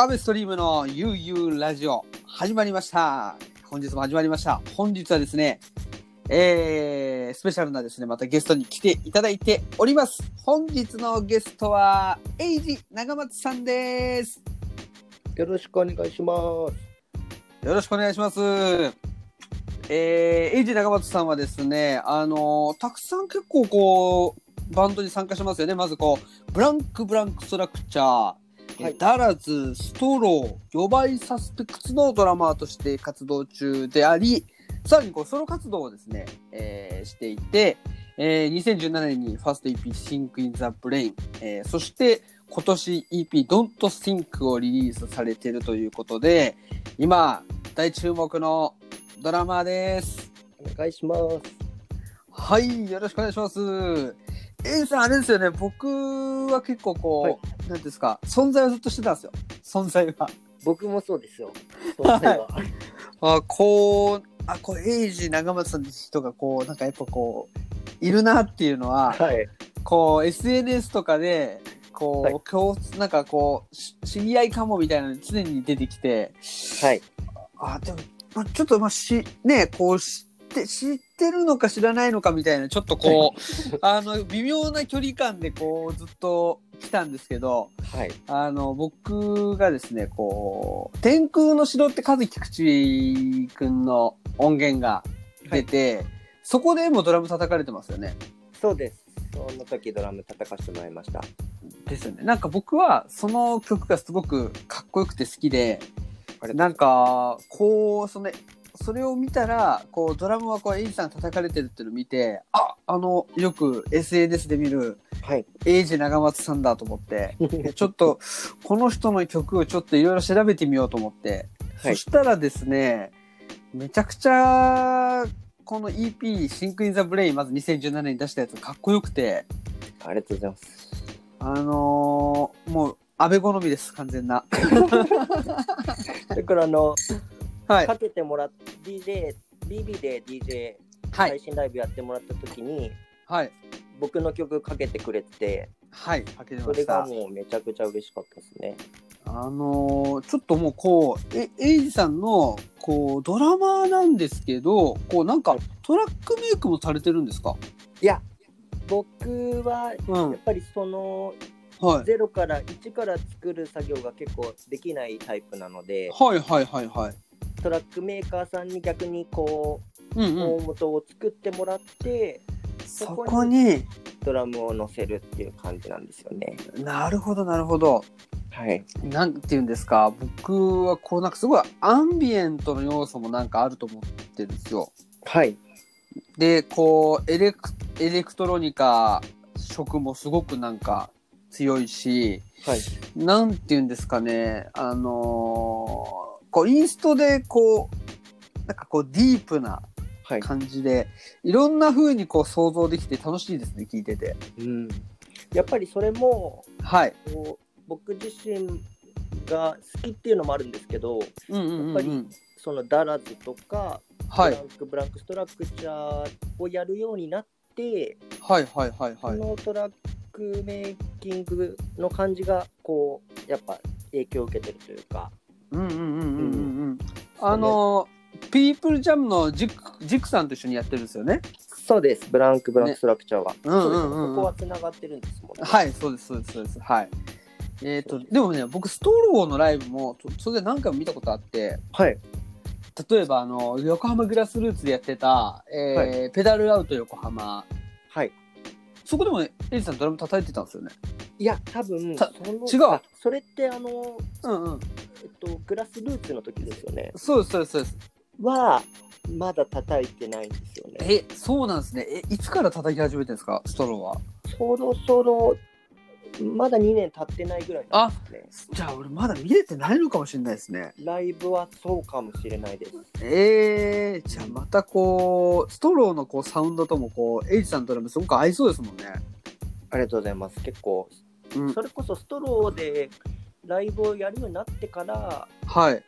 アベストリームのゆうゆうラジオ始まりました。本日も始まりました。本日はですね、えー、スペシャルなですね、またゲストに来ていただいております。本日のゲストは、エイジ長松さんです。よろしくお願いします。よろしくお願いします。えー、エイジ長松さんはですね、あのたくさん結構こう、バンドに参加してますよね。まずこう、ブランクブランクストラクチャー、はいダラズ、ストロー、予売サスペクツのドラマーとして活動中であり、さらにこうソロ活動をですね、えーしていて、えー2017年にファースト EP Think in the Brain、えーそして今年 EP Don't Think をリリースされているということで、今大注目のドラマーです。お願いします。はい、よろしくお願いします。エイさん、あれですよね、僕は結構こう、はいなんですか、存在をずっとしてたんですよ。存在は。僕もそうですよ。そんなはあ、こう、あ、こう、エイジ長松さんって人がこう、なんかやっぱこう、いるなっていうのは、はい。こう、SNS とかで、こう、はい共通、なんかこう、し知り合いかもみたいなの常に出てきて、はい。あ、でも、まあ、ちょっと、まあ、し、ね、こう、知って、知ってるのか知らないのかみたいな、ちょっとこう、あの、微妙な距離感で、こう、ずっと来たんですけど、はい。あの、僕がですね、こう、天空の城って和樹菊池くんの音源が出て、そこでもドラム叩かれてますよね。そうです。その時ドラム叩かせてもらいました。ですよね。なんか僕はその曲がすごくかっこよくて好きで、なんか、こう、その、それを見たら、こう、ドラムはこう、エイジさん叩かれてるっていうのを見て、あ、あの、よく SNS で見る、はい。エイジ長松さんだと思って、ちょっと、この人の曲をちょっといろいろ調べてみようと思って、はいそしたらですね、めちゃくちゃ、この EP、 Think in the Brain、まず2017年に出したやつかっこよくて、ありがとうございます。あのーもう、安倍好みです、完全な。だからあの、はい。かけてもらっ DJ、BB で DJ はい。配信ライブやってもらった時に、はい。僕の曲かけてくれて、はい。かけてそ。れがもうめちゃくちゃ嬉しかったですね。あのーちょっともうこう、え、エイジさんの、こう、ドラマーなんですけど、こう、なんか、トラックメイクもされてるんですか？いや、僕はうんやっ。ぱりそのはい。0から1から作る作業が結構できないタイプなので、はいはいはいはい。トラックメーカーさんに逆にこう、うんうん。大元を作ってもらってそこに、ドラムを乗せるっていう感じなんですよね。なるほどなるほど。はい。なんて言うんですか、僕はこう、なんかすごいアンビエントの要素もなんかあると思ってるんですよ。はい。で、こう、エレク、エレクトロニカ色もすごくなんか強いし、はい。なんて言うんですかね、あのーこう、インストでこう、なんかこう、ディープなはい。感じで、いろんな風にこう想像できて楽しいですね、聞いてて。うん。やっぱりそれも、はい。こう僕自身が好きっていうのもあるんですけど、うんうんうん、うん。やっぱりそのダラズとか、はいブラ。ンクブランクストラクチャーをやるようになって、はいはいはいはい。そのトラックメイキングの感じがこうやっぱ影響を受けてるというか。うんうんうんうんうんうん。あのー、ピープルジャムのジク、ジクさんと一緒にやってるんですよね。そうです、ブランクブランクストラクチャーは。うんうんうんうんここはつながってるんですもんね。はい、そうです、そうです、そうです。はい。えっ、と、でもね、僕、ストローのライブも、とそれで何回も見たことあって、はい。例えば、あの、横浜グラスルーツでやってた、えーはペダルアウト横浜。はい。そこでも、エイジさんドラム叩いてたんですよね。いや、多分た違うあそれってあの、うんうん。えっと、グラスルーツの時ですよね。そうです、そうです、そうです。は、まだ叩いてないんですよね。え、そうなんですね。え、いつから叩き始めてるんですか、ストローは。そろそろまだ2年経ってないぐらいなんですね。じゃあ俺まだ見れてないのかもしれないですね。ライブはそうかもしれないです。えー、じゃあまたこう、ストローのこうサウンドともこう、エイジさんとドラムすごく合いそうですもんね。ありがとうございます。結構、うんそ。れこそストローでライブをやるようになってから、はい。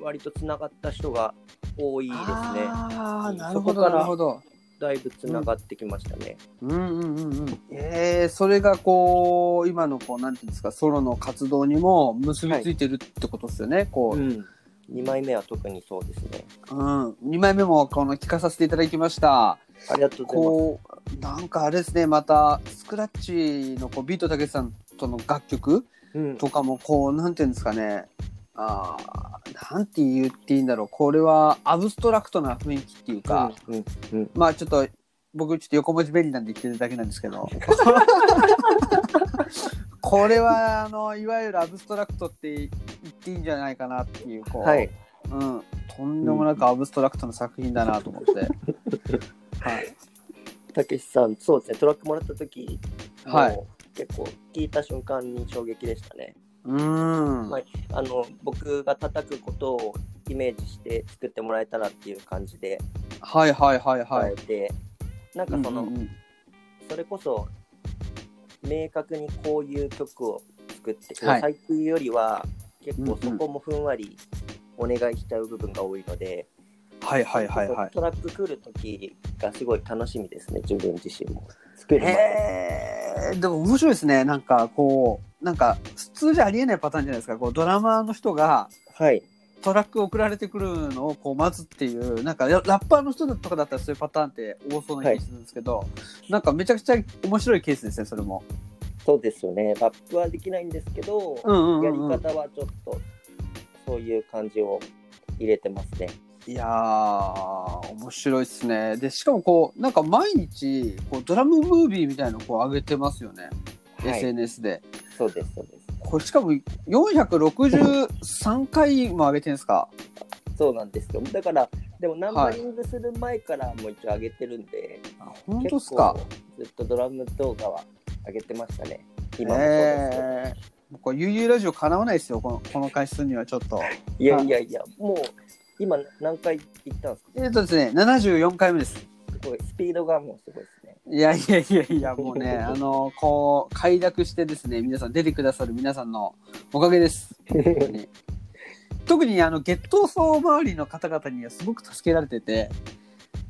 割とつながった人が多いですね。ああ、なるほど、なるほど。だいぶつながってきましたね。うんうんうんうん。えー、それがこう、今のこう、なんていうんですか、ソロの活動にも結びついてるってことですよね。こう、うん。2枚目は特にそうですね。うん。2枚目もこの聞かさせていただきました。ありがとう。こう、なんかあれですね、また、スクラッチのこうビートたけしさんとの楽曲うん、とかも、こう、なんていうんですかね、あーなんて言っていいんだろう、これはアブストラクトな雰囲気っていうか、うんうんうん、まあちょっと、僕ちょっと横文字便利なんで言ってるだけなんですけど、これは、あの、いわゆるアブストラクトって言っていいんじゃないかなっていう、こう、はい。うん、とんでもなくアブストラクトな作品だなと思って。はい。たけしさん、そうですね、トラックもらった時はいもう結構聞いた瞬間に衝撃でしたね。うーん。はいあの僕が叩くことをイメージして作ってもらえたらっていう感じではいはいはいはい。変えて、なんかその、うんうんうんそれこそ明確にこういう曲を作ってはい最近よりは結構そこもふんわりお願いしちゃう部分が多いので、はいはいはいはい。トラック来る時がすごい楽しみですね自分自身も作るえでも面白いですね。なんかこう、なんか普通じゃありえないパターンじゃないですか。こうドラマーの人がはいトラック送られてくるのをこう待つっていう、なんかララッパーの人とかだったらそういうパターンって多そうな気がするんですけど、なんかめちゃくちゃ面白いケースですね、それも。そうですよねラップはできないんですけど、うんうんやりうん、うん。方はちょっとそういう感じを入れてますね。いやー、面白いっすね。で、しかもこう、なんか毎日、こうドラムムービーみたいなのをこう上げてますよね。はい、SNS で。そうですそうです。これしかも463回も上げてるんですか？そうなんですよ。だからでもナンバリングする前からもう一応上げてるんで、あ本当っすか？結構ずっとドラム動画は上げてましたね。今もそうですけど。えー、これ、ゆうゆうラジオかなわないですよ、このこの回数にはちょっと。いやいやいや、もう今何回行ったんですか？えっ、とですね、74回目です。すごい、スピードがもうすごいですね。いやいやいやいや、もうね、あの、こう、快諾してですね、皆さん出てくださる皆さんのおかげです。特に、あの、ゲット層周りの方々にはすごく助けられてて、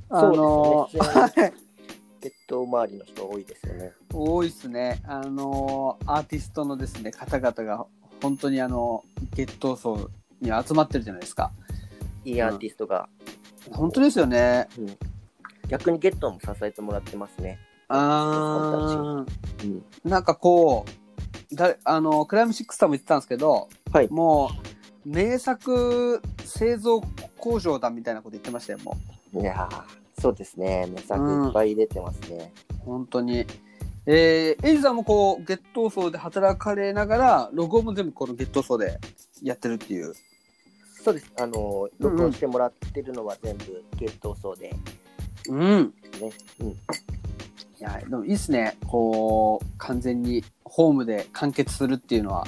あの、そうですね。ゲット周りの人多いですよね。多いっすね。あの、アーティストのですね、方々が、本当にあの、ゲット層に集まってるじゃないですか。いいアーティストが、本当ですよね。逆にゲットも支えてもらってますね。あーうん、なんかこう、だあの、クライムシックスさんも言ってたんですけど、はいもう、名作製造工場だみたいなこと言ってましたよ、もいやー、そうですね。名作いっぱい出てますね。う。本当に。えー、エイジさんもこう、ゲット層で働かれながら、ロゴも全部このゲット層でやってるっていう。そうです。あの、うんうん録音してもらってるのは全部ゲット層で、うん。ね。うん。いや、でもいいっすね。こう、完全にホームで完結するっていうのは。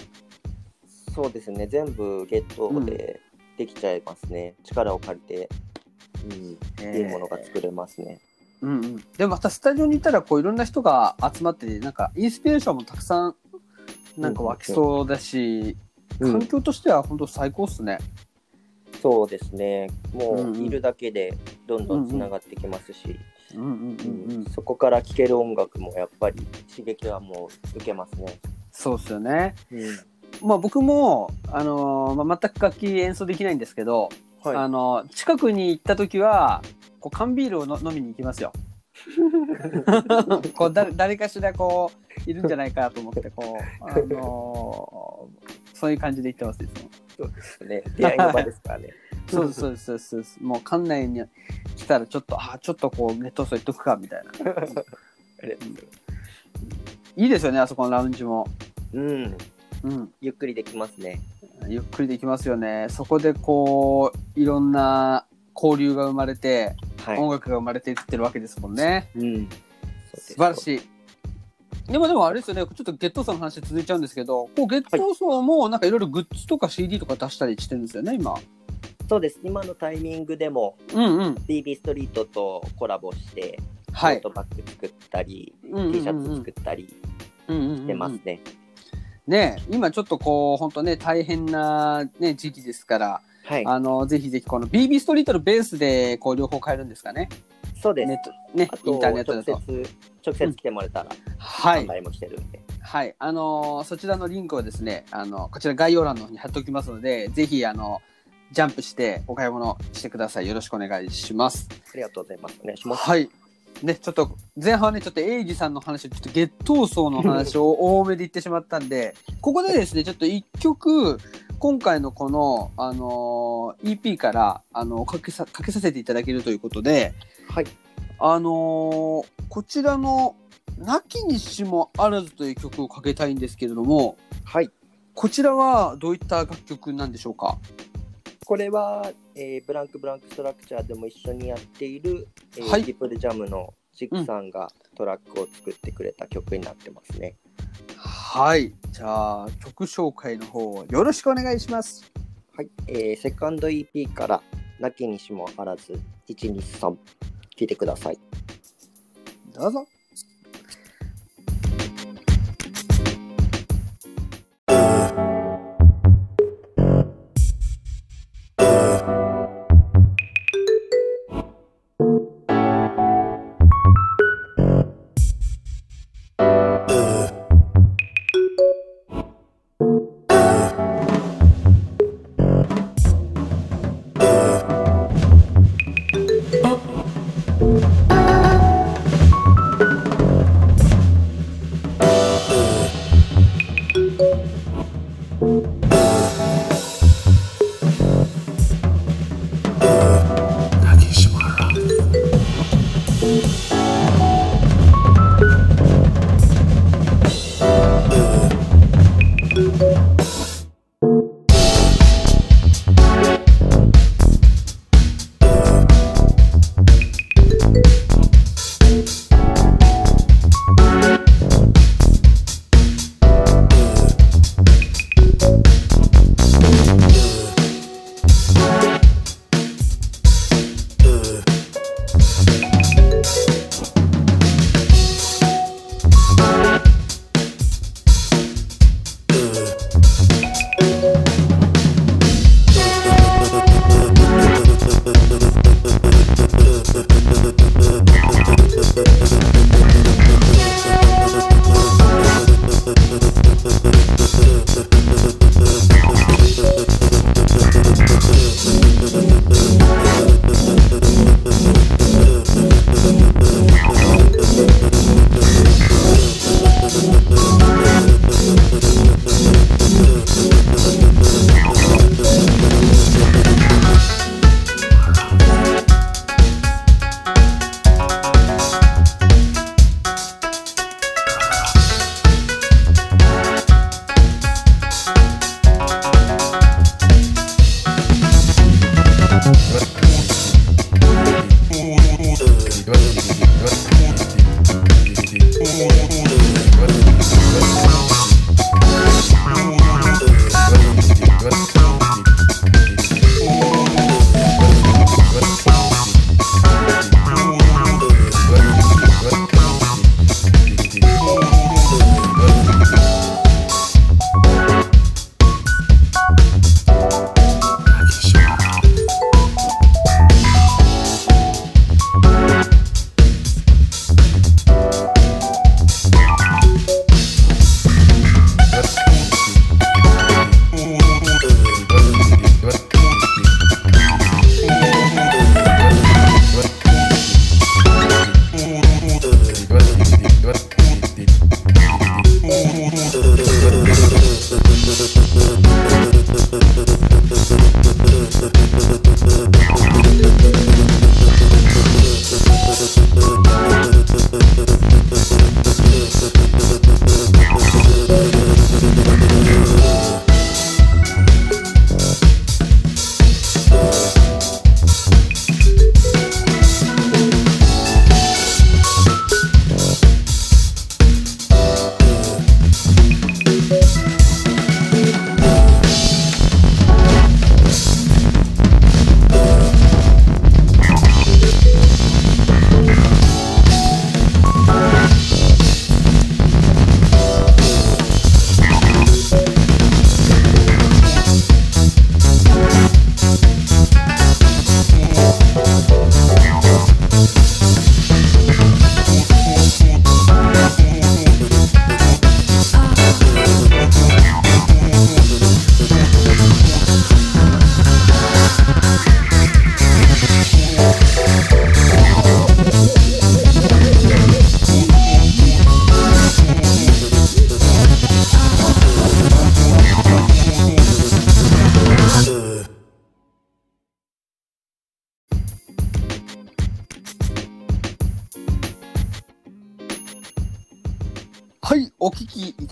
そうですね。全部ゲットでできちゃいますね。力を借りて、うん、いいものが作れますね。うんうん。でもまたスタジオにいたら、こういろんな人が集まってて、なんかインスピレーションもたくさん、なんか湧きそうだし、うん環境としては本当最高っすね。そうですね。もういるだけでどんどんつながってきますし。そこから聴ける音楽もやっぱり刺激はもう受けますね。そうっすよね。うん、まあ僕も、あのーまあ、全く楽器演奏できないんですけど、はい。あの近くに行った時は、こう缶ビールをの飲みに行きますよ。こうだ誰かしらこういるんじゃないかと思ってこう、あのーそういう感じで行ってますいつも。そうですね。出会いの場ですからね。そうですそうですそうですそうです。もう館内に来たらちょっとあちょっとこうネット層行っとくかみたいな。いいですよねあそこのラウンジも。うん。うん。ゆっくりできますね。ゆっくりできますよね。そこでこういろんな交流が生まれて、はい。音楽が生まれていってるわけですもんね。うん。素晴らしい。でもでもあれですよね、ちょっとゲットーソーの話続いちゃうんですけど、こうゲットーソーもなんかいろいろグッズとか CD とか出したりしてるんですよね、今。そうです。今のタイミングでもうんうん。BB ストリートとコラボして、はいトートバッグ作ったり、うんうんうんうん T シャツ作ったりうんうんうんうんしてますね。ね今ちょっとこう、本当ね、大変な、ね、時期ですから、はい。あの、ぜひぜひこの BB ストリートのベースで、こう、両方買えるんですかね。そうです。ねインターネットだ直と。接、直接来てもらえたら、はい。販売もしてるんで。はい。あのーそちらのリンクをですね、あの、こちら概要欄の方に貼っておきますので、ぜひ、あの、ジャンプしてお買い物してください。よろしくお願いします。ありがとうございます。お願いします。はい。ね、ちょっと、前半はね、ちょっとエイジさんの話、ちょっとゲットーソーの話を 多めで言ってしまったんで、ここでですね、ちょっと一曲、今回のこの、あのー EP から、あの、かけさ、かけさせていただけるということで、はい。あのーこちらの、なきにしもあらずという曲をかけたいんですけれども、はい。こちらはどういった楽曲なんでしょうか？これは、えーブランクブランクストラクチャーでも一緒にやっている、えーはいトリプルジャムのジックさんがトラックを作ってくれた曲になってますね。はい。じゃあ、曲紹介の方、よろしくお願いします。はい。えーセカンド EP から、なきにしもあらず、123、聴いてください。ど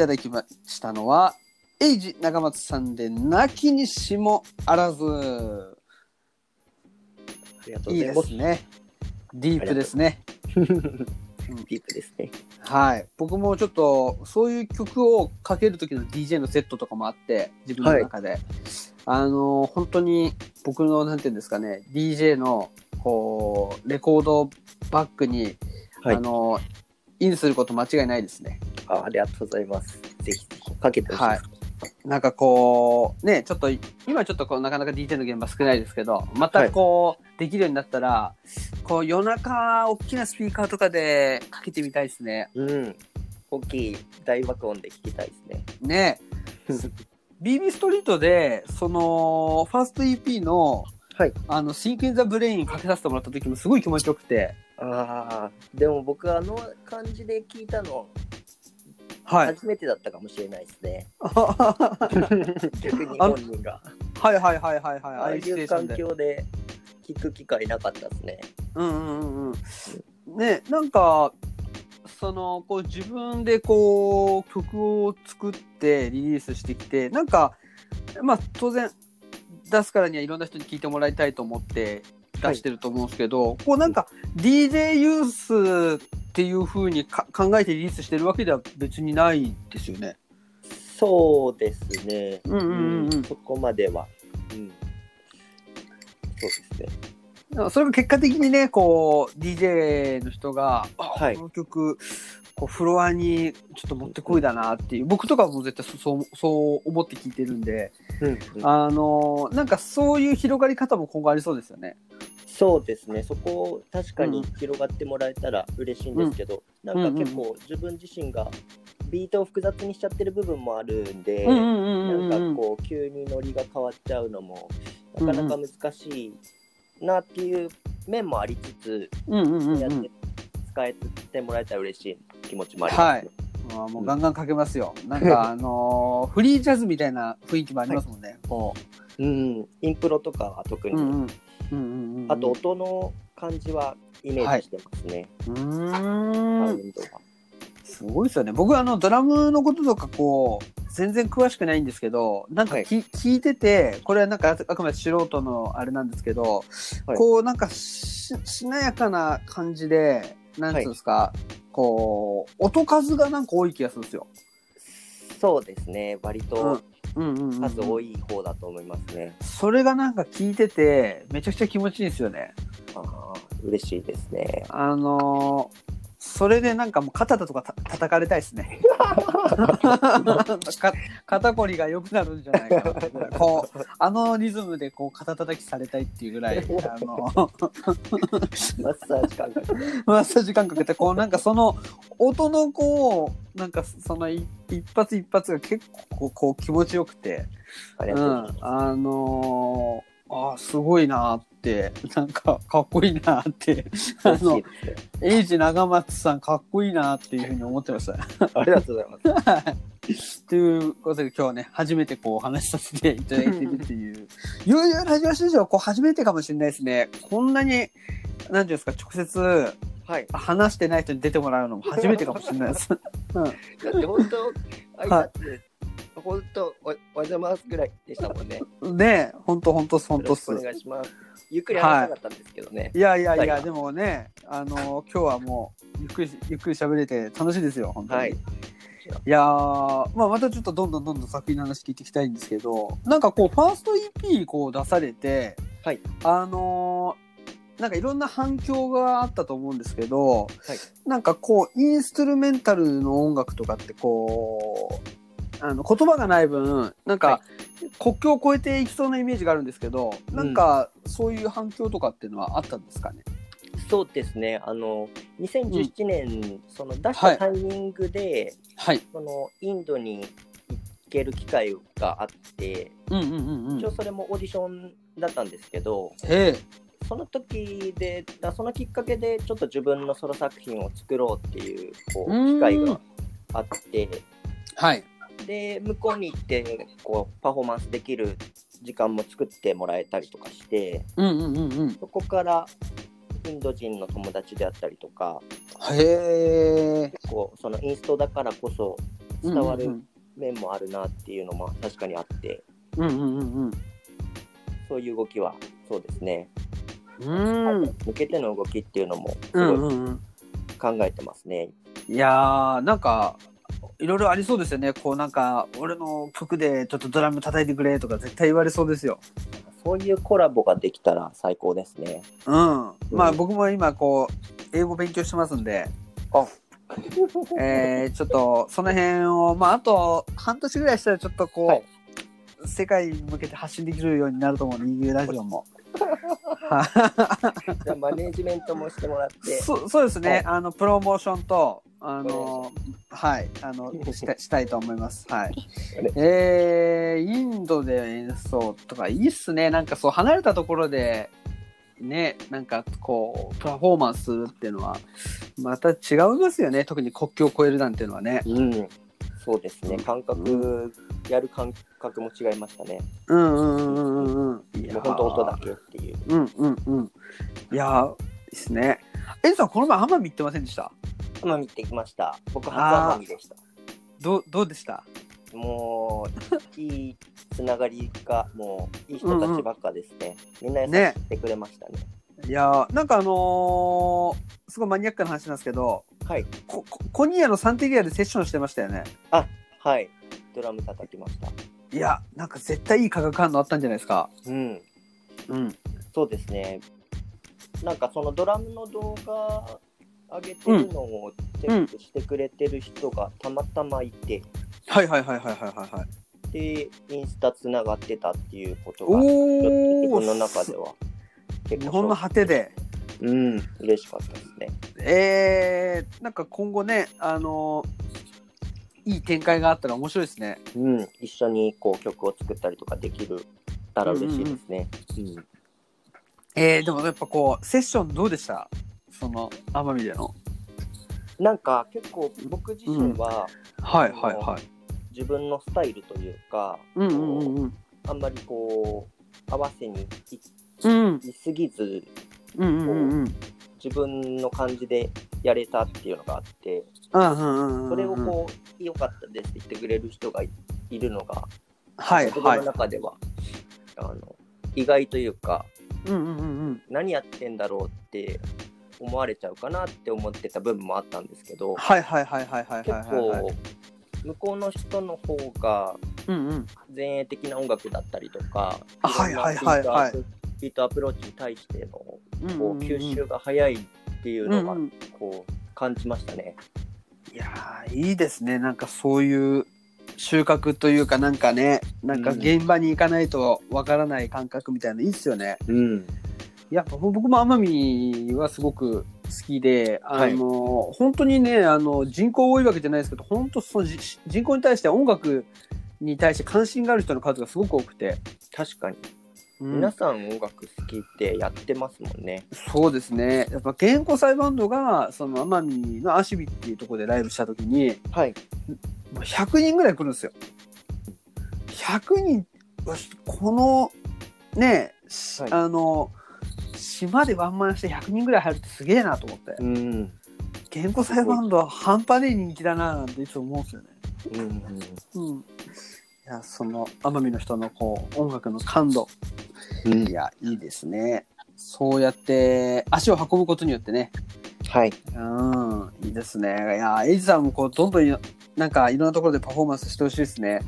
ただきましたのは、エイジ長松さんで、泣きにしもあらず。ありがとういいございます。ですね。ディープですね。ディープですね。はい。僕もちょっと、そういう曲をかける時の DJ のセットとかもあって、自分の中で。あの、本当に僕の、なんていうんですかね、DJ の、こう、レコードバックに、はいあの、インすること間違いないですね。あありがとうございます。ぜひかけてほしいです。なんかこう、ね、ちょっと、今ちょっとこう、なかなか DJ の現場少ないですけど、またこう、できるようになったら、こう、夜中、大きなスピーカーとかでかけてみたいですね。うん。大きい大爆音で聞きたいですね。ね。BB ストリートで、その、ファースト EP の、はい。あの、 Think in the Brain かけさせてもらった時もすごい気持ちよくて、ああ、でも僕あの感じで聞いたのはい。初めてだったかもしれないですね。は 逆に本人が。いはいはいはいはい。ああいう環。境で聞く機会なかったですね。うんうんうんうん。ね、なんか、その、こう自分でこう曲を作ってリリースしてきて、なんか、まあ当然出すからにはいろんな人に聞いてもらいたいと思って出してると思うんですけど、こうなんか DJ ユースっていう風にか考えてリリースしてるわけでは別にないですよね。そうですね。うんうんうんうんそこまでは。うん。そうですね。それが結果的にね、こう、DJ の人が、あはいこの曲、こう、フロアにちょっと持ってこいだなっていう、僕とかも絶対そそう、そう思って聞いてるんで、うん、あのーなんかそういう広がり方も今後ありそうですよね。そうですね。そこを確かに広がってもらえたら嬉しいんですけど、なんか結構自分自身がビートを複雑にしちゃってる部分もあるんで、うんうんうんうんなんかこう急にノリが変わっちゃうのもなかなか難しいなっていう面もありつつ、やって使えてもらえたら嬉しい気持ちもあります、ねあーもうガンガンかけますよ。なんか あのーフリージャズみたいな雰囲気もありますもんね。こうん、インプロとかは特う。に、うんうん。うんうんうん。あと、音の感じはイメージしてますね、うサウーん。ンドが。すごいですよね。僕あのドラムのこととかこう全然詳しくないんですけど、なんかき、聞いてて、これはなんかああくまで素人のあれなんですけど、はいこうなんかししなやかな感じで、なんつうんですか、こう音数がなんか多い気がするんですよ。そうですね、割と数多い方だと思いますね。それがなんか聞いてて、めちゃくちゃ気持ちいいんですよね。ああ、嬉しいですね。あのーそれでなんかもう肩とかた叩かれたいですね。か肩こりが良くなるんじゃないかなってぐらいこうあのリズムでこう肩叩きされたいっていうぐらいあのマッサージ感覚で。マッサージ感覚ってこうなんかその音のこうなんかそのい一発一発が結構こう気持ちよくて、うん。あのーあーすごいなーって なんかかっこいいなーって あの。エイジ長松さんかっこいいなっていうふうに思ってました。ありがとうございます。ということで今日はね、初めてこうお話しさせていただいてるっていう。ゆうゆうラジオ史上こう初めてかもしれないですね。こんなに、なんていうんですか、直接はい。話してない人に出てもらうのも初めてかもしれないです。うん、だって本当、挨拶で、本当、おおはようございますぐらいでしたもんね。ねえ、ほんとほんとほんとっすお。願いします。ゆっくり話したかったんですけどね。いやいやいや、はいでもね、あの今日はもう、ゆっくり、ゆっくり喋れて楽しいですよ、本当に。はいいやー、まあ、またちょっとどんどんどんどん作品の話聞いていきたいんですけど、なんかこう、ファースト EP こう出されて、はいあのーなんかいろんな反響があったと思うんですけど、はいなんかこう、インストゥルメンタルの音楽とかってこう、あの言葉がない分、なんか、は国境を越えていきそうなイメージがあるんですけど、うんなんかそういう反響とかっていうのはあったんですかね？そうですね。あの、2017年、その出しはいたタイミングで、はい。そのインドに行ける機会があって、うんうんうんうん。一応それもオーディションだったんですけど。その時で、あそのきっかけでちょっと自分のソロ作品を作ろうっていうこう機会があって、はい。で、向こうに行ってこうパフォーマンスできる時間も作ってもらえたりとかして、うんうんうんうん。そこからインド人の友達であったりとか、へえ。こうそのインストだからこそ伝わるうん面もあるなっていうのも確かにあって、うんうんうんそういう動きはそうですね。うんうん向けての動きっていうのもすうんごいうんうん考えてますね。いやーなんかいろいろありそうですよね。こうなんか俺の曲でちょっとドラム叩いてくれとか絶対言われそうですよ。そういうコラボができたら最高ですね。うん。まあうん僕も今こう英語勉強してますんで。あ。えー、ちょっとその辺をまああと半年ぐらいしたらちょっとこう、はい。世界に向けて発信できるようになると思う。人間ラジオも。は じゃあマネージメントもしてもらって。そそうですね、はい。あのプロモーションとあおのはいあの したしたいと思います。はい。えー、インドで演奏とかいいっすね。なんかそう離れたところでねなんかこうパフォーマンスするっていうのはまた違いますよね。特に国境を越えるなんていうのはね。うん。そうですね。感覚、やる感覚も違いましたね。うんうんうんうんうんう本当音だけっていう。うんうんうん。いやーいいっすね。エンさんこの前奄美行ってませんでした？奄美行ってきました。僕初奄美でした。どうどうでした？もう、いいつながりが、もう、いい人たちばっかですね。みんな優しねくしてくれましたね。いやーなんかあのーすごいマニアックな話なんですけどはい。ここコニアのサンテリアでセッションしてましたよねはい。ドラム叩きました。いやなんか絶対いい化学反応あったんじゃないですかうん。うんそうですね。なんかそのドラムの動画上げてるのをチェックしてくれてる人がたまたまいて、はいはいはいはいはいはいはい。で、インスタつながってたっていうことが、おちょっとお自分の中では結構日本の果てで。うん、嬉しかったですね。えー、なんか今後ねあのーいい展開があったら面白いですね。うん、一緒にこう曲を作ったりとかできるたら嬉しいですね。うん。えー、でもやっぱこうセッションどうでした？その奄美での。なんか結構僕自身ははいはいはい。自分のスタイルというか、うんうんうんうん。あんまりこう合わせにいうん。いすぎずうんうんうんうん。自分の感じでやれたっていうのがあってうんうんうんそれをこう良かったですって言ってくれる人がいいるのがはいはい。中では、あの意外というかうんうんうんうん。何やってんだろうって思われちゃうかなって思ってた部分もあったんですけどはいはいはいはいはい結はいはいはい。構向こうの人の方がうんうん前衛的な音楽だったりとかあはいはいはいはい。ビートアプローチに対してのこうんう吸収が早いっていうのがうんうんこう感じましたね。いやーいいですね。なんかそういう収穫というかなんかねなんかうん現場に行かないとわからない感覚みたいなのいいっすよね。うん、いや僕も奄美はすごく好きであはい。の、本当にねあの人口多いわけじゃないですけど本当そのじ人口に対して音楽に対して関心がある人の数がすごく多くて、確かに。うん。皆さん音楽好きってやってますもんね。そうですね。やっぱ原稿祭バンドがその奄美のアシビっていうところでライブした時にはい。もう100人ぐらい来るんですよ。100人このね、しはい。あの島でワンマンして100人ぐらい入るってすげえなと思って。うん。原稿祭バンドは半端ねえ人気だななんていつも思うんですよね。うん。うん。いや、その奄美の人のこう音楽の感度。うんいや、いいですね。そうやって足を運ぶことによってね。はい。うん、いいですね。いや、エイジさんもこうどんどんいなんかいろんなところでパフォーマンスしてほしいですね。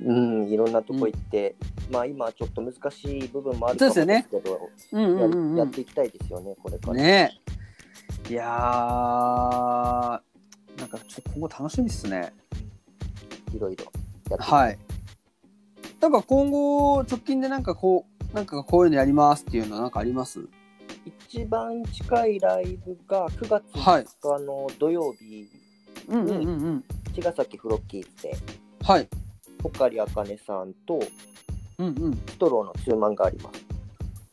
うん、いろんなとこ行って、まあ今ちょっと難しい部分もあるかもですけど、うんうんうんうんややって。いきたいですよね、これから。ねいやー、なんかちょっと今後楽しみですね。いろいろやってはい。なんか今後直近でなんかこうなんかこういうのやりますっていうのはなんかあります？一番近いライブが9月はい5日の土曜日、うんうんうんうん。茅ヶ崎フロッキーズで、はい。ポカリあかねさんとうんうん。ストローのツーマンがあります。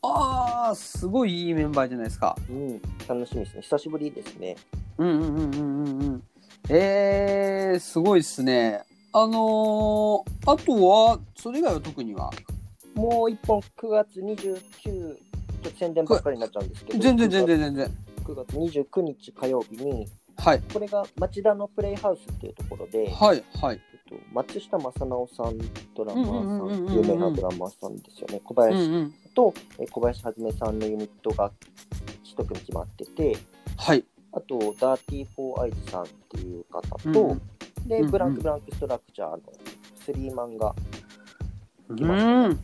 ああ、すごいいいメンバーじゃないですか。うん、楽しみですね。久しぶりですね。うんうんうんうんうんうん。えー、すごいっすね。あのー、あとはそれ以外は特には？もう一本9月29、ちょっと宣伝ばっかりになっちゃうんですけど、全然全然全然。9月29日火曜日に、はい。これが町田のプレイハウスっていうところで、はい。はい。と、松下正直さんドラマーさん有名なドラマーさんですよね小うん林うん。と、え小林はじめさんのユニットが一組決まっててはい。あとダーティー・フォー・アイズさんっていう方と、うんうんでうんうんブランク・ブランク・ストラクチャーのスリーマンがうん。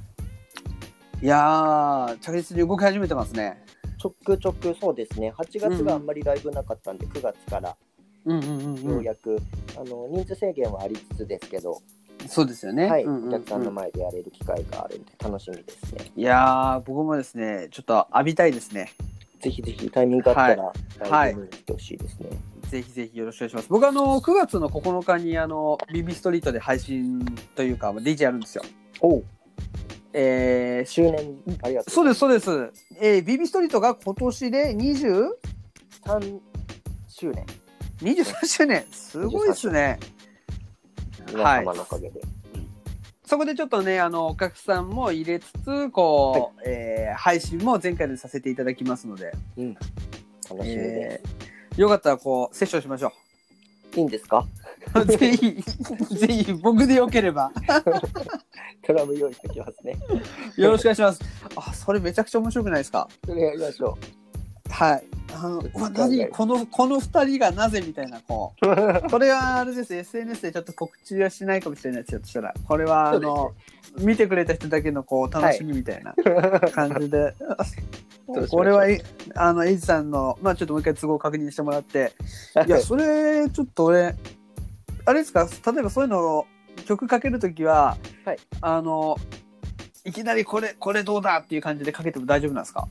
いやー、着実に動き始めてますね。ちょくちょくそうですね8月があんまりライブなかったんで、9月からうんうんうんうん。ようやく、あの人数制限はありつつですけど、そうですよね。はい、うんうんうんお客さんの前でやれる機会があるんで楽しみですね。いやー、僕もですね、ちょっと浴びたいですね。ぜひぜひタイミングがあったら、はいライブに来てほしいですね。ぜひぜひよろしくお願いします。僕あの9月の9日にあのビビストリートで配信というか DJ やるんですよ。おえー、周年ありがとうそうですそうです。えー、ビビストリートが今年で 20? 3周年23周年すごいですね。皆様のおかげで、そこでちょっとねあのお客さんも入れつつこう、えー配信も前回でさせていただきますので、うん、楽しみでえーよかったらこうセッションしましょす。いいんですか？う。ぜひぜひ僕でよければドラム用意しておきますね。よろしくお願いします。あそれめちゃくちゃ面白くないですか？それやりましょはい。あの、何この、この二人がなぜみたいな、こう。う。これはあれです、SNS でちょっと告知はしないかもしれないですよ、としたら。これは、あの、見てくれた人だけの、こう、楽しみみたいな感じで。そうしましょうこれは、いあの、エイジさんの、まあちょっともう一回都合確認してもらって、いや、それ、ちょっと俺、あれですか、例えばそういうのを、曲かけるときは、はいあの、いきなりこれ、これどうだっていう感じでかけても大丈夫なんですか？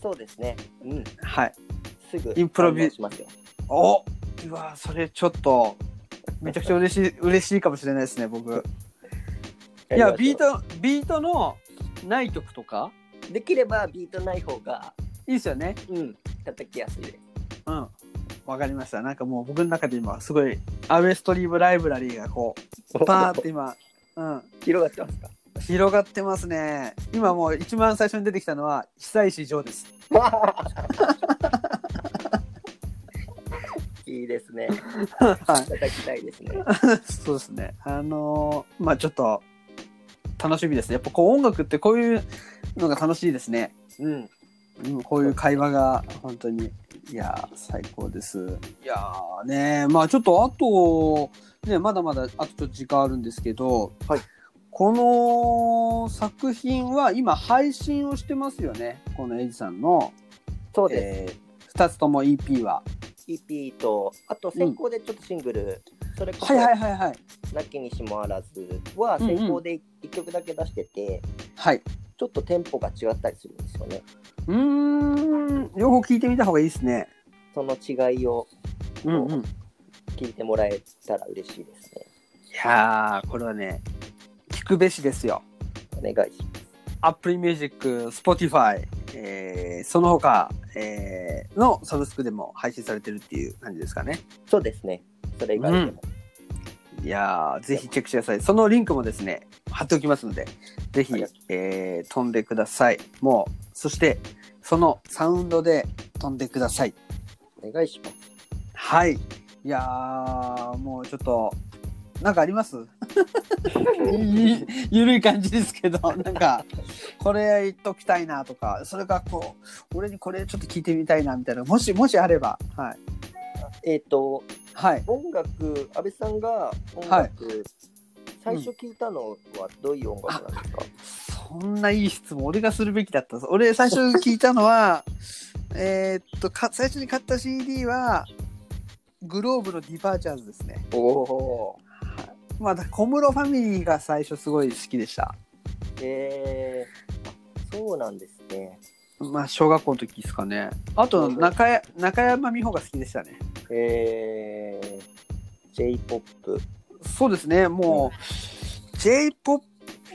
そうですね。うん、はい。すぐインプロビしますよ。おうわそれちょっとめちゃくちゃ嬉しい嬉しいかもしれないですね僕。いやビートビートのない曲とか？できればビートない方が、いいですよね。うん、叩きやすいです。うん。わかりました。なんかもう僕の中で今すごいアウェストリームライブラリーがこう。パーって今、うん、広がってますか？広がってますね今もう一番最初に出てきたのは久石譲です いいですね。はい叩きたいですね。そうですね。あのーまあちょっと楽しみですね。やっぱこう音楽ってこういうのが楽しいですね。うん。うん、こういう会話が本当に、いやー、最高です。いやーねまあちょっとあと、ね、まだまだあとちょっと時間あるんですけど、はいこの作品は今配信をしてますよね。このエイジさんの、そうです。えー、2つとも EP は。EP と、あと先行でちょっとシングル、それこそ、はいはいはいはい。なきにしもあらずは先行で1曲だけ出してて、はい。ちょっとテンポが違ったりするんですよね。うーん、両方聞いてみた方がいいですね。その違いをうんうん。聞いてもらえたら嬉しいですね。いやー、これはね、聞くべしですよ。お願いします。Apple Music、Spotify、えーその他、えーのサブスクでも配信されてるっていう感じですかね。そうですね。それ以外でも。いやー、ぜひチェックしてください。そのリンクもですね、貼っておきますので、ぜひえー飛んでください。もう、そして、そのサウンドで飛んでください。お願いします。はい。いやー、もうちょっと、なんかあります？ゆ ゆるい感じですけど、なんか、これ言っときたいなとか、それがこう、俺にこれちょっと聞いてみたいなみたいな、もし、もしあれば、はい。えっ、と、はい。音楽、安倍さんが音楽、最初聞いたのはどういう音楽なんですか、そんないい質問、俺がするべきだった。俺、最初聞いたのは、えーっとか、最初に買った CD は、 globe の Departures ですね。おおはい。まあ、小室ファミリーが最初すごい好きでした。ー。えー、そうなんですね。まあ、小学校の時ですかね。あと、中や中山美穂が好きでしたね。えー、J-POP。そうですね、もう、J-POP、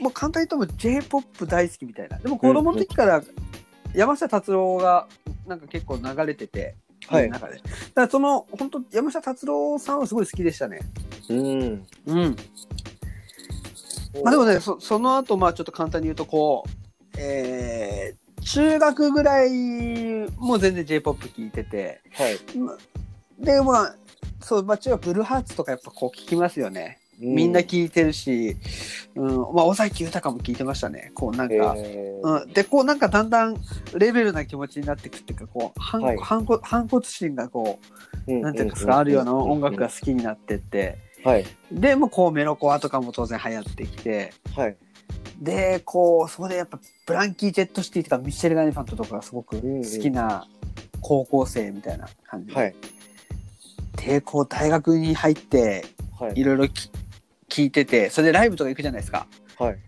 もう簡単に言っても J-POP 大好きみたいな。でも子供の時から山下達郎がなんか結構流れてて、はい中で。だからその、本当山下達郎さんはすごい好きでしたね。うん。うん。まあでもね、そその後、まあちょっと簡単に言うと、こう、えー、中学ぐらいも全然 J-POP 聞いてて、はい。までまあそうまあ中はブルーハーツとかやっぱこう聞きますよね、みんな聞いてるし、うん。まあ、尾崎豊も聞いてましたね。こうなんか、えー。うん、でこうなんかだんだんレベルな気持ちになってくっていうかこう反,、はい。反骨反骨心がこううなんていうんですか、あるような音楽が好きになってって。はい。でもうこうメロコアとかも当然流行ってきて。はい。でこうそこでやっぱブランキー・ジェット・シティとかミッシェル・ガニファントとかがすごく好きな高校生みたいな感じで、はい。でこう大学に入ってはい。いろいろき聞いててそれでライブとか行くじゃないですか。はい。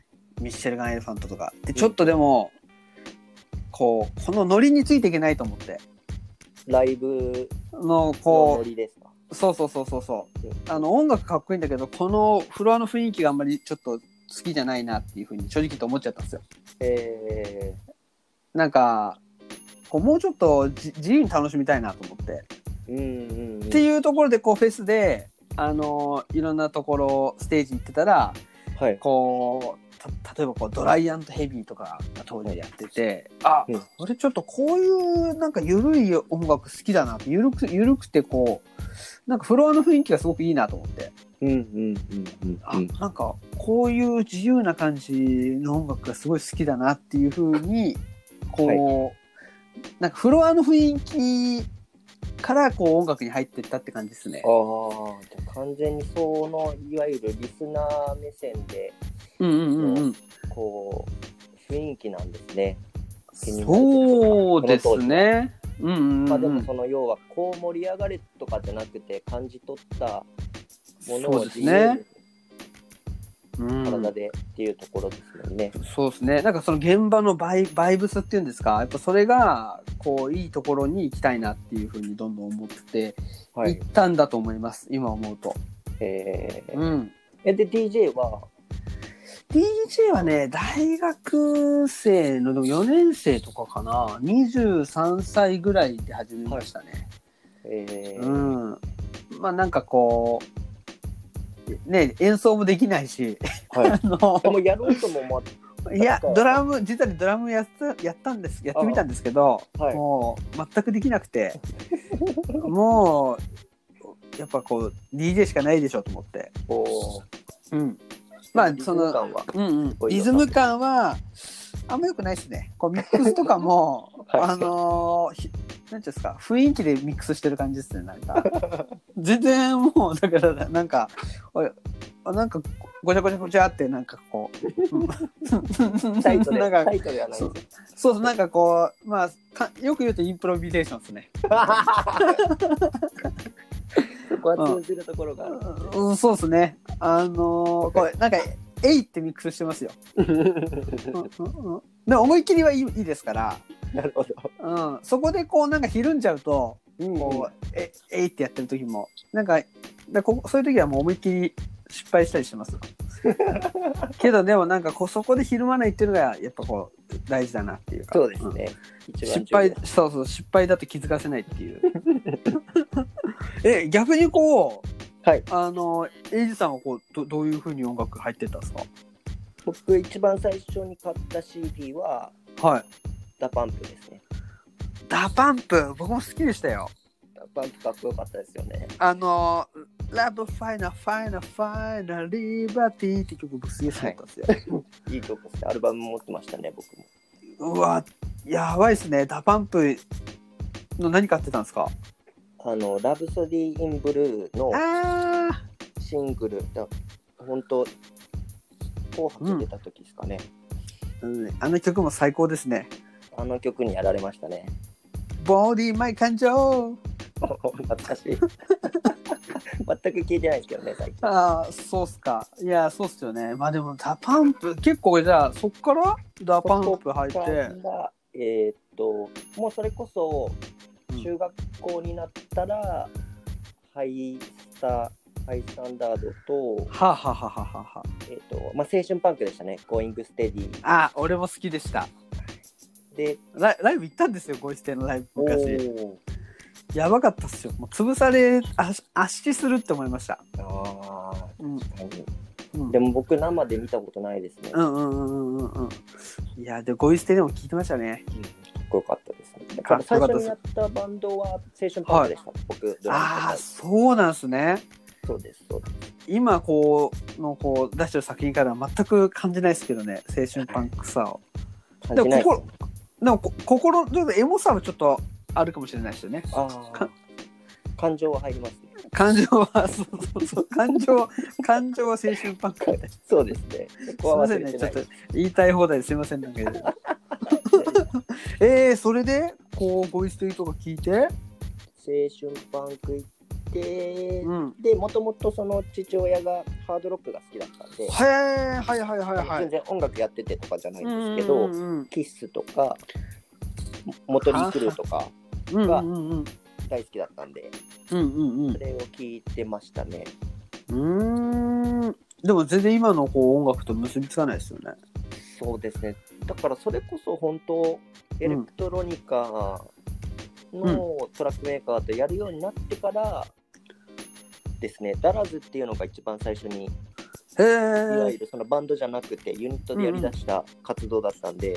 ミッシェルガン・エレファントとか。でちょっとでも、こうこのノリについていけないと思って。ライブののこノリですか？うそうそうそうそう。そうあの音楽かっこいいんだけどこのフロアの雰囲気があんまりちょっと好きじゃないなっていうふうに正直と思っちゃったんですよ。えなんかこうもうちょっとじ自由に楽しみたいなと思って。ー、うんうんうん。っていうところでこうフェスであのいろんなところステージ行ってたらはい。こうた例えばこうドライアントヘビーとかが当時やってて、あ、うん。俺ちょっとこういうなんか緩い音楽好きだな緩く緩くてこうなんかフロアの雰囲気がすごくいいなと思って、うんうんうんうんあなんかこういう自由な感じの音楽がすごい好きだなっていう風にこう、なんかフロアの雰囲気からこう音楽に入ってったって感じですねあ。あじゃあ完全にそのいわゆるリスナー目線でうんうんうんうん。こう雰囲気なんですね。そうですね。うんうんうん、まあでもその要はこう盛り上がれとかじゃなくて感じ取ったものを自由ね体でっていうところですもんね。そうですね。なんかその現場のバイバイブスっていうんですか、やっぱそれが、こう、いいところに行きたいなっていうふうにどんどん思って、はい行。ったんだと思います、今思うと。えーうん。えで DJ は？DJ はね、大学生のでも4年生とかかな、23歳ぐらいで始めましたね。えーうん。まあなんかこう、ね、演奏もできないし、はい。あのでもやろうとも思っいや、ドラム、実はドラムやったやったんです、やってみたんですけど、はいもう全くできなくて、もう、やっぱこう、DJ しかないでしょと思って。こうん。まあ、リズその、ム感はうんうんリズム感は、あんま良くないですね。こう、ミックスとかも、はいあのーひなんていうんですか、雰囲気でミックスしてる感じですね、なんか。全然もう、だから、なんか、なんか、ごちゃごちゃごちゃって、なんかこう、タイトでなんかタイトではないそうそうそう、なんかこう、まあ、かよく言うとインプロビゼーションですね。そこは通じるところがある。うん、そうですね。あのーこれ、なんか、えいってミックスしてますよ。うんうんうんで思いっきりはいいいいですから、なるほど。うん、そこでこうなんかひるんじゃうと、うんこう、え、えいってやってる時も、なんか、だこそういう時はもう思いっきり失敗したりしますよ。けどでもなんかこうそこでひるまないっていうのがやっぱこう大事だなっていうか。そうですね。一番失敗そうそう失敗だと気づかせないっていう え逆にこうはい。あのエイジさんはこうどどういうふうに音楽入ってったんです僕一番最初に買った CD はかはい。 DA PUMP ですね。 DA PUMP？僕も好きでしたよ。 DA PUMP かっこよかったですよね。あの Love Final Final Final Liberty って曲僕すげえ好きだったんですよ、い。い曲ですね。アルバム持ってましたね、僕も。うわやばいっすね。 DA PUMP の何買ってたんですか？あの、 Rhapsody in Blue。のあシングル、だ本当紅白出た時ですかね。ー、うん、あの曲も最高ですねあの曲にやられましたね。ボディマイ感情懐かしい。全く聞いてないですけどね、最近。ああ、そうっすか。いや、そうっすよね。まあでも、ダパンプ、結構じゃあ、そっから？ダパンプ入って、がえーっと、もうそれこそうん中学校になったら、ハイスタハイスタンダードと、はあ、はあはあはあはえーっとまあ、青春パンクでしたね、ゴーイングステディ。あ、あ、俺も好きでした。で、ライライブ行ったんですよ、ゴイステのライブお昔。ーやばかったっすよ。もう潰され、圧圧死するって思いました。あうん。ー確かにうんでも僕生で見たことないですね。うんうんうんうんうんうん。いや、で、ゴイステでも聞いてましたね。うんかっこよかったですね。か。多分最よかったです初にやったバンドは青春パンクでした、僕、ドラムああ、のそうなんですね。そうです、そうです。今こうのこう出してる作品からは全く感じないですけどね青春パンクさを。でもでもこ心ちょっとエモさはちょっとあるかもしれないですよね。感情は入りますね。感情はそうそうそう。感情感情は青春パンクそうですね。そい。こはません。ね。ちょっと言いたい放題ですいませんなんか えー、それでこうボイストリートが聞いて。青春パンク行って、うん。で、もともとその父親がハードロックが好きだったんで、はいはいはいはい。全然音楽やっててとかじゃないんですけど、うんうんキッスとか、モトリークルーとかうんうんうん。うん大好きだったんで、うんうんうん。それを聞いてましたね。うーん。でも全然今のこう音楽と結びつかないですよね。そうですね。だからそれこそ本当、エレクトロニカのトラックメーカーとやるようになってからですね、ダラズっていうのが一番最初に、い。わゆるそのバンドじゃなくてユニットでやりだした活動だったんで、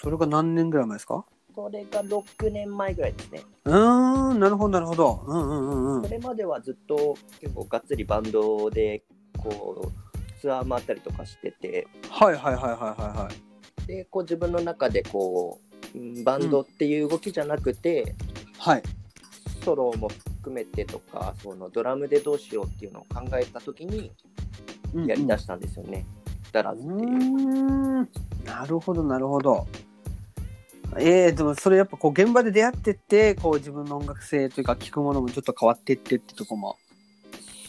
それが何年ぐらい前ですか？それが6年前ぐらいですね。うーん、なるほどなるほど。うんうんうんうんそ。れまではずっと結構がっつりバンドでこうツアー回ったりとかしてて、はいはいはいはいはいはい。でこう自分の中でこううんバンドっていう動きじゃなくて、はい。ソロも含めてとかそのドラムでどうしようっていうのを考えた時にやりだしたんですよね。ダラズうっていう。なるほどなるほど。えー、でもそれやっぱこう現場で出会ってってこう自分の音楽性というか聴くものもちょっと変わっていってってとこも。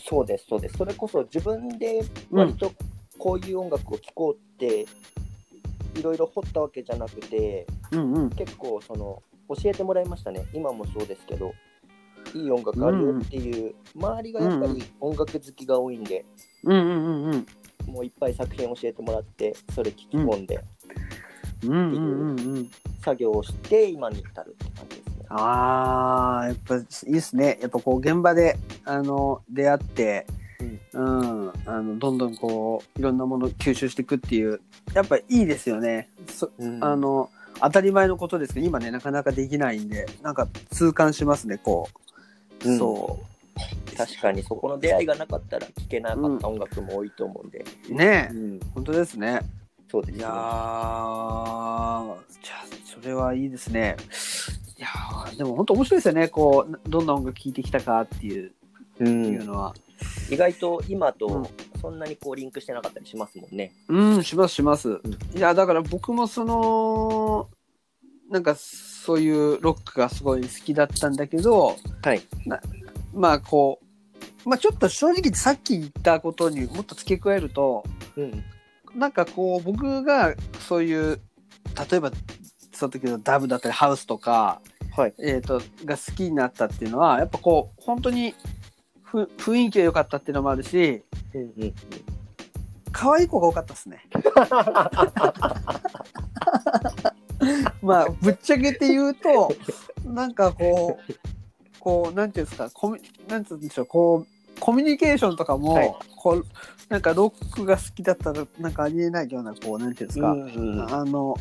そうですそうです。それこそ自分で割とこういう音楽を聴こうっていろいろ掘ったわけじゃなくてうんうん。結構その教えてもらいましたね今もそうですけどいい音楽あるよっていう、周りがやっぱり音楽好きが多いんで、うんうんうんうん。もういっぱい作品教えてもらってそれ聞き込んでうんうんう。作業をして今に至るって感じですね。ああ、やっぱいいですね。やっぱこう現場であの出会って、うん、あのどんどんこういろんなものを吸収していくっていう、やっぱいいですよね。そうんあの当たり前のことですけど、今ねなかなかできないんで、なんか痛感しますね。こう、うんそ確かにそこの出会いがなかったら聴けなかった音楽も多いと思うんで、うねえ、うん本当ですね。そうですねいや。ー、じゃあそれはいいですね。いやーでも本当面白いですよね。こうどんな音楽聴いてきたかっていうう、いうんのは。意外と今うんとそんなにこうリンクしてなかったりしますもんね。うん、しますします。いや、だから僕もその、なんかそういうロックがすごい好きだったんだけど、はい。まあこう、まあちょっと正直さっき言ったことにもっと付け加えると、うん。なんかこう僕がそういう、例えばその時のダブだったりハウスとか、はい。えー、とが好きになったっていうのは、やっぱこう本当にふ雰囲気が良かったっていうのもあるし、うんうん可愛い子が多かったですね。まあぶっちゃけて言うとなんかこうこうなんていうんですかコミなんて言うんでしょうこうコミュニケーションとかも、はい。こうなんかロックが好きだったらなんかありえないようなこうなんていうんですか、うんうんあの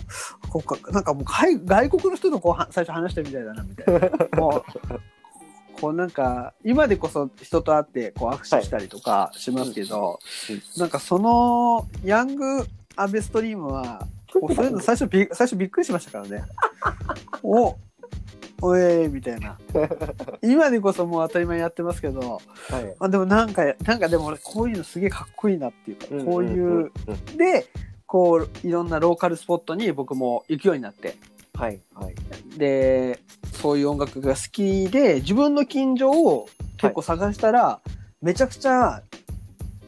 こうかなんかもう外外国の人とこうは最初話してるみたいだなみたいな。もうこうなんか今でこそ人と会ってこう握手したりとかしますけど、うん。なんかそのヤングアベストリームはこうそういうの最初び最初びっくりしましたからね。おおえーみたいな今でこそもう当たり前にやってますけどはい。あでもなんかなんかでも俺こういうのすげえかっこいいなっていうか、こういう、んんんでこういろんなローカルスポットに僕も行くようになってはい。はい。でそういう音楽が好きで自分の近所を結構探したら、めちゃくちゃ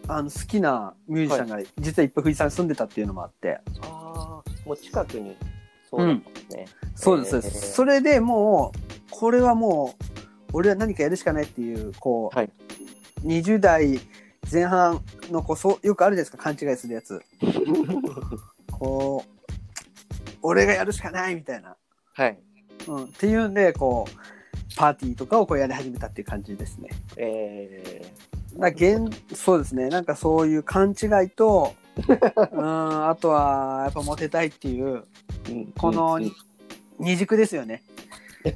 あの好きなミュージシャンが実はいっぱい富士山に住んでたっていうのもあって、ああ、もう近くにそうですね。そうです、そうでえー。すそれでもうこれはもう俺は何かやるしかないっていうこう、はい。20代前半のこうそうよくあるじゃないですか勘違いするやつ。こう俺がやるしかないみたいな、はい。うん、っていうんでこうパーティーとかをこうやり始めたっていう感じですね。えだ現そうですね。なんかそういう勘違いとうんあとはやっぱモテたいっていうーうんこのうん二軸ですよね。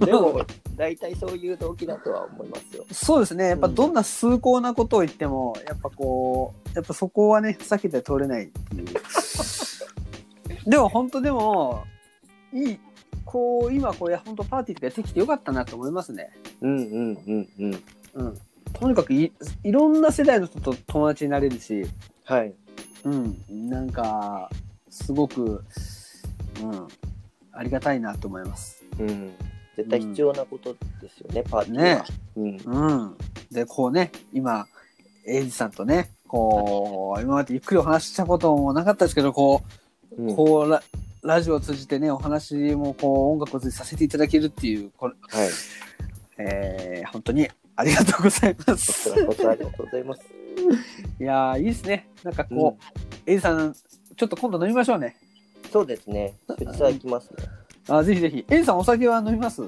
でも、大体そういう動機だとは思いますよ。そうですね。やっぱどんな崇高なことを言っても、やっぱこう、やっぱそこはね、避けて通れないっていう。でも本当でも、いい、こう、今こうや、本当パーティーとかやってきてよかったなと思いますね。うんうんうんうん。うん。とにかくいいろんな世代の人と友達になれるし、はい。うん、なんか、すごく、うん、ありがたいなと思います。うん。絶対必要なことですよね、パーティーねは。うん。うん。で、こうね、今、エイジさんとね、こう、今までゆっくりお話ししたこともなかったですけど、こう、うんこうラ、ラジオを通じてね、お話もこう、音楽を通じてさせていただけるっていう、これ、はい。えー、本当にありがとうございまこすち。らこそありがとうございます。いやー、いいですね。なんかこう、エイジさん、ちょっと今度飲みましょうね。そうですね。実際行きますね。あぜひぜひ。エイジさん、お酒は飲みます？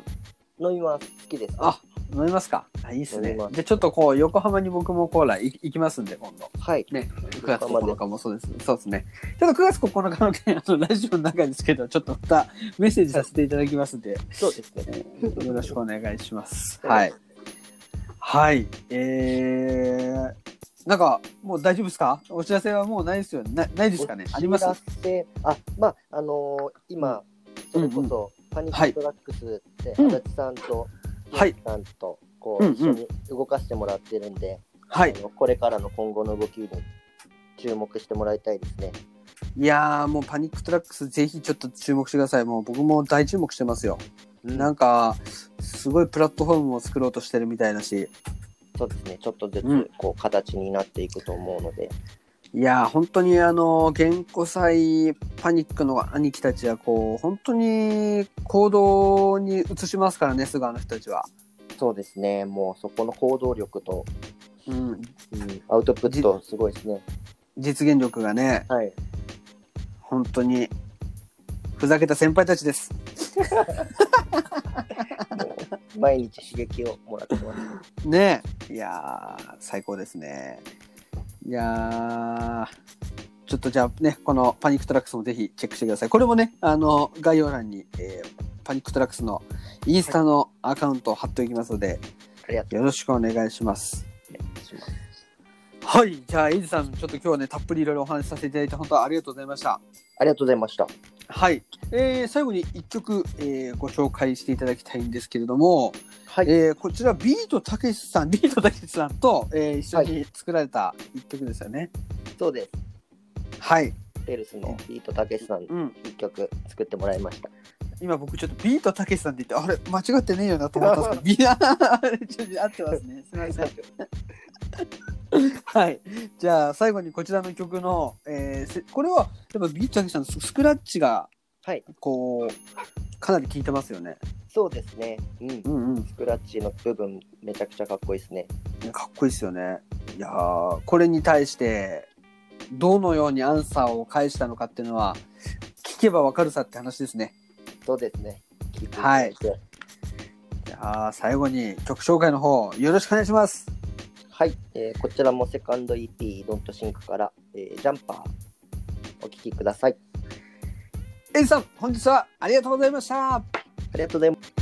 飲みます。好きです。あ、飲みますかあ、いいっすね飲みま。すじゃあちょっとこう、横浜に僕もコーラ行行きますんで、今度。はい。ね、9月9日もそうです。そうですね。ちょっと9月9日の件、あの、ラジオの中ですけど、ちょっとまたメッセージさせていただきますんで、そうですね。えーよろしくお願いします。ははいい。はい。えー、なんか、もう大丈夫ですか？お知らせはもうないですよね？なないですかね？あります？あ、まあ、あのー今、それこそ、パニックトラックスで、うん足立さんと、はいさんと、こう、うんうん一緒に動かしてもらってるんで、はいこれからの今後の動きに注目してもらいたいですね。いやー、もうパニックトラックス、ぜひちょっと注目してください。もう僕も大注目してますよ。なんか、すごいプラットフォームを作ろうとしてるみたいだし、そうですね、ちょっとずうん。つこう形になっていくと思うので、いやー本当にあの原古祭パニックの兄貴たちはこう本当に行動に移しますからね菅川の人たちは、そうですね、もうそこの行動力と、うん、うん、アウトプット、すごいですね。実現力がねはい。本当にふざけた先輩たちです 毎日刺激をもらってます。ねいやー最高ですねいやーちょっとじゃあねこのパニックトラックスもぜひチェックしてくださいこれもねあの概要欄に、えーパニックトラックスのインスタのアカウントを貼っておきますので、ありがとうよろしくお願いします。はい。じゃあ、エイジさん、ちょっと今日はね、たっぷりいろいろお話しさせていただいて、本当ありがとうございました。ありがとうございました。はい。えー最後に一曲、えーご紹介していただきたいんですけれども、はい。えーこちら、ビートたけしさん、ビートたけしさんと、えー一緒に作られた一曲ですよね。そうです。はい。テルスのビートたけしさん、うん。一曲作ってもらいました。今僕ちょっとビートたけしさんって言って、あれ、間違ってねえよなと思ったんですけど、ビーあれ、ちょっと合ってますね。すみません。はい。じゃあ、最後にこちらの曲の、えーせこれは、やっぱビートたけしさんのススクラッチが、はい。こう、かなり効いてますよね。そうですね。うん。うんうん。スクラッチの部分、めちゃくちゃかっこいいですね。かっこいいですよね。いやーこれに対して、どのようにアンサーを返したのかっていうのは、聞けばわかるさって話ですね。そうですね。聞い。じゃあ、最後に曲紹介の方、よろしくお願いします。はい、えーこちらもセカンド EP、ドントシンクから、えージャンパー、お聴きください。エイジさん、本日はありがとうございました。ありがとうございます。